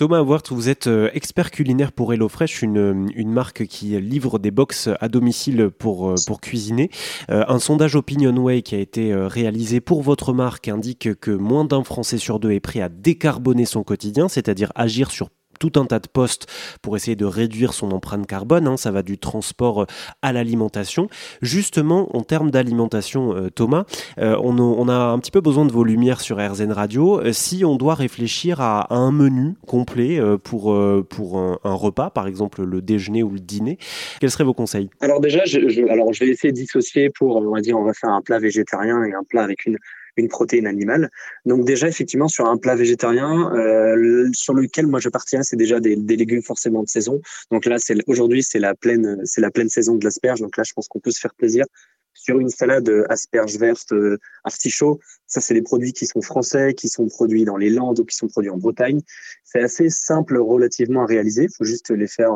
Thomas Wart, vous êtes euh, expert culinaire pour HelloFresh, une, une marque qui livre des box à domicile pour, euh, cuisiner. Euh, un sondage OpinionWay qui a été réalisé pour votre marque indique que moins d'un Français sur deux est prêt à décarboner son quotidien, c'est-à-dire agir sur tout un tas de postes pour essayer de réduire son empreinte carbone. Hein. ça va du transport euh, à l'alimentation. Justement, en termes d'alimentation, euh, Thomas, euh, on, a un petit peu besoin de vos lumières sur RZN Radio. si on doit réfléchir à, un menu complet pour, pour un, repas, par exemple le déjeuner ou le dîner, quels seraient vos conseils? Alors déjà, alors je vais essayer de dissocier pour, on va dire, on va faire un plat végétarien et un plat avec une une protéine animale. Donc déjà, effectivement, sur un plat végétarien, euh, sur lequel moi je partirais, c'est déjà des, légumes forcément de saison. Donc là, aujourd'hui, c'est la pleine, saison de l'asperge. Donc là, je pense qu'on peut se faire plaisir sur une salade asperge verte, euh, artichaut. Ça, c'est des produits qui sont français, qui sont produits dans les Landes ou qui sont produits en Bretagne. C'est assez simple relativement à réaliser. Il faut juste les faire,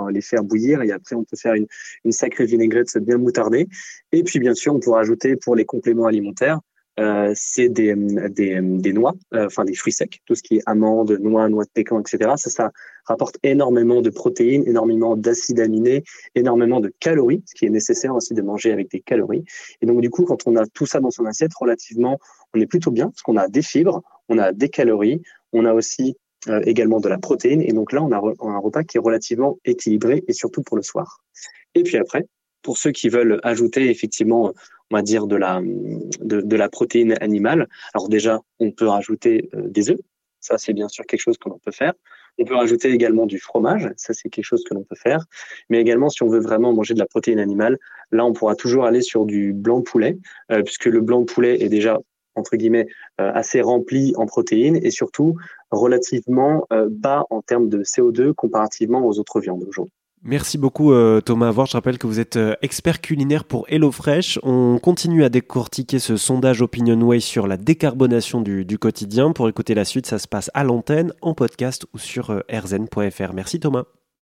bouillir et après, on peut faire une, sacrée vinaigrette bien moutardée. Et puis, bien sûr, on pourra ajouter pour les compléments alimentaires euh, c'est des, des, des noix, euh, enfin des fruits secs, tout ce qui est amandes, noix, noix de pécan, etc. Ça, ça rapporte énormément de protéines, énormément d'acides aminés, énormément de calories, ce qui est nécessaire aussi de manger avec des calories. Et donc du coup, quand on a tout ça dans son assiette, relativement, on est plutôt bien parce qu'on a des fibres, on a des calories, on a aussi euh, également de la protéine. Et donc là, on a, on a un repas qui est relativement équilibré et surtout pour le soir. Et puis après, pour ceux qui veulent ajouter effectivement, on va dire de la de, la protéine animale. Alors déjà, on peut rajouter euh, des œufs. Ça, c'est bien sûr quelque chose que l'on peut faire. On peut rajouter également du fromage. Ça, c'est quelque chose que l'on peut faire. Mais également, si on veut vraiment manger de la protéine animale, là, on pourra toujours aller sur du blanc poulet, euh, puisque le blanc de poulet est déjà entre guillemets euh, assez rempli en protéines et surtout relativement bas en termes de CO2 comparativement aux autres viandes aujourd'hui. Merci beaucoup euh, Thomas Avoir. Je rappelle que vous êtes euh, expert culinaire pour HelloFresh. On continue à décortiquer ce sondage OpinionWay sur la décarbonation du, du, quotidien. Pour écouter la suite, ça se passe à l'antenne, en podcast ou sur euh, rzn.fr. Merci Thomas.